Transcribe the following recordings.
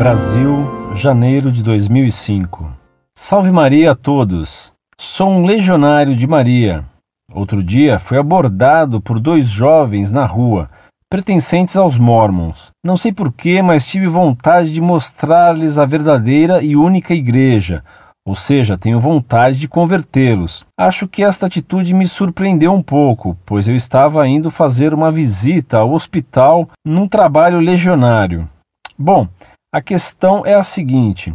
Brasil, janeiro de 2005. Salve Maria a todos! Sou um legionário de Maria. Outro dia fui abordado por dois jovens na rua, pertencentes aos Mormons. Não sei porquê, mas tive vontade de mostrar-lhes a verdadeira e única igreja, ou seja, tenho vontade de convertê-los. Acho que esta atitude me surpreendeu um pouco, pois eu estava indo fazer uma visita ao hospital num trabalho legionário. Bom, a questão é a seguinte: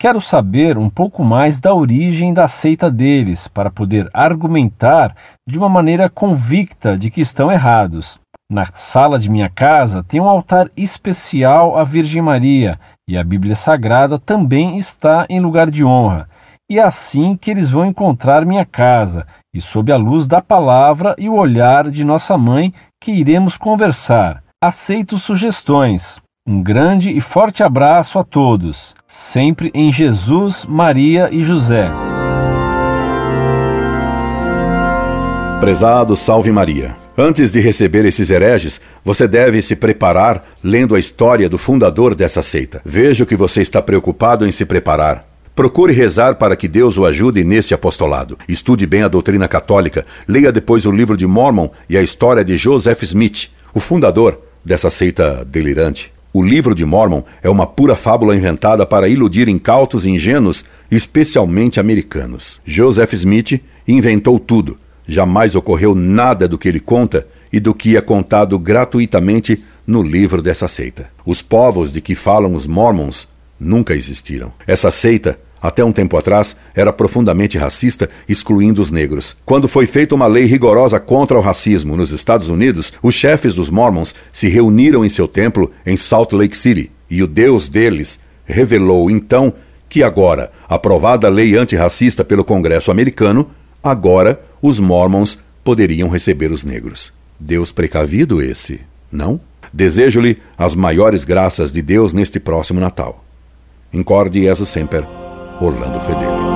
quero saber um pouco mais da origem da seita deles, para poder argumentar de uma maneira convicta de que estão errados. Na sala de minha casa tem um altar especial à Virgem Maria e a Bíblia Sagrada também está em lugar de honra. E é assim que eles vão encontrar minha casa, e sob a luz da palavra e o olhar de nossa mãe que iremos conversar. Aceito sugestões. Um grande e forte abraço a todos, sempre em Jesus, Maria e José. Prezado Salve Maria. Antes de receber esses hereges, você deve se preparar lendo a história do fundador dessa seita. Vejo que você está preocupado em se preparar. Procure rezar para que Deus o ajude nesse apostolado. Estude bem a doutrina católica, leia depois o livro de Mormon e a história de Joseph Smith, o fundador dessa seita delirante. O livro de Mormon é uma pura fábula inventada para iludir incautos e ingênuos, especialmente americanos. Joseph Smith inventou tudo. Jamais ocorreu nada do que ele conta e do que é contado gratuitamente no livro dessa seita. Os povos de que falam os Mormons nunca existiram. Essa seita até um tempo atrás, era profundamente racista, excluindo os negros. Quando foi feita uma lei rigorosa contra o racismo nos Estados Unidos, os chefes dos Mormons se reuniram em seu templo em Salt Lake City, e o Deus deles revelou então que agora, aprovada a lei antirracista pelo Congresso americano, agora os Mormons poderiam receber os negros. Deus precavido esse, não? Desejo-lhe as maiores graças de Deus neste próximo Natal. Incorde Jesus Semper Orlando Fedeli.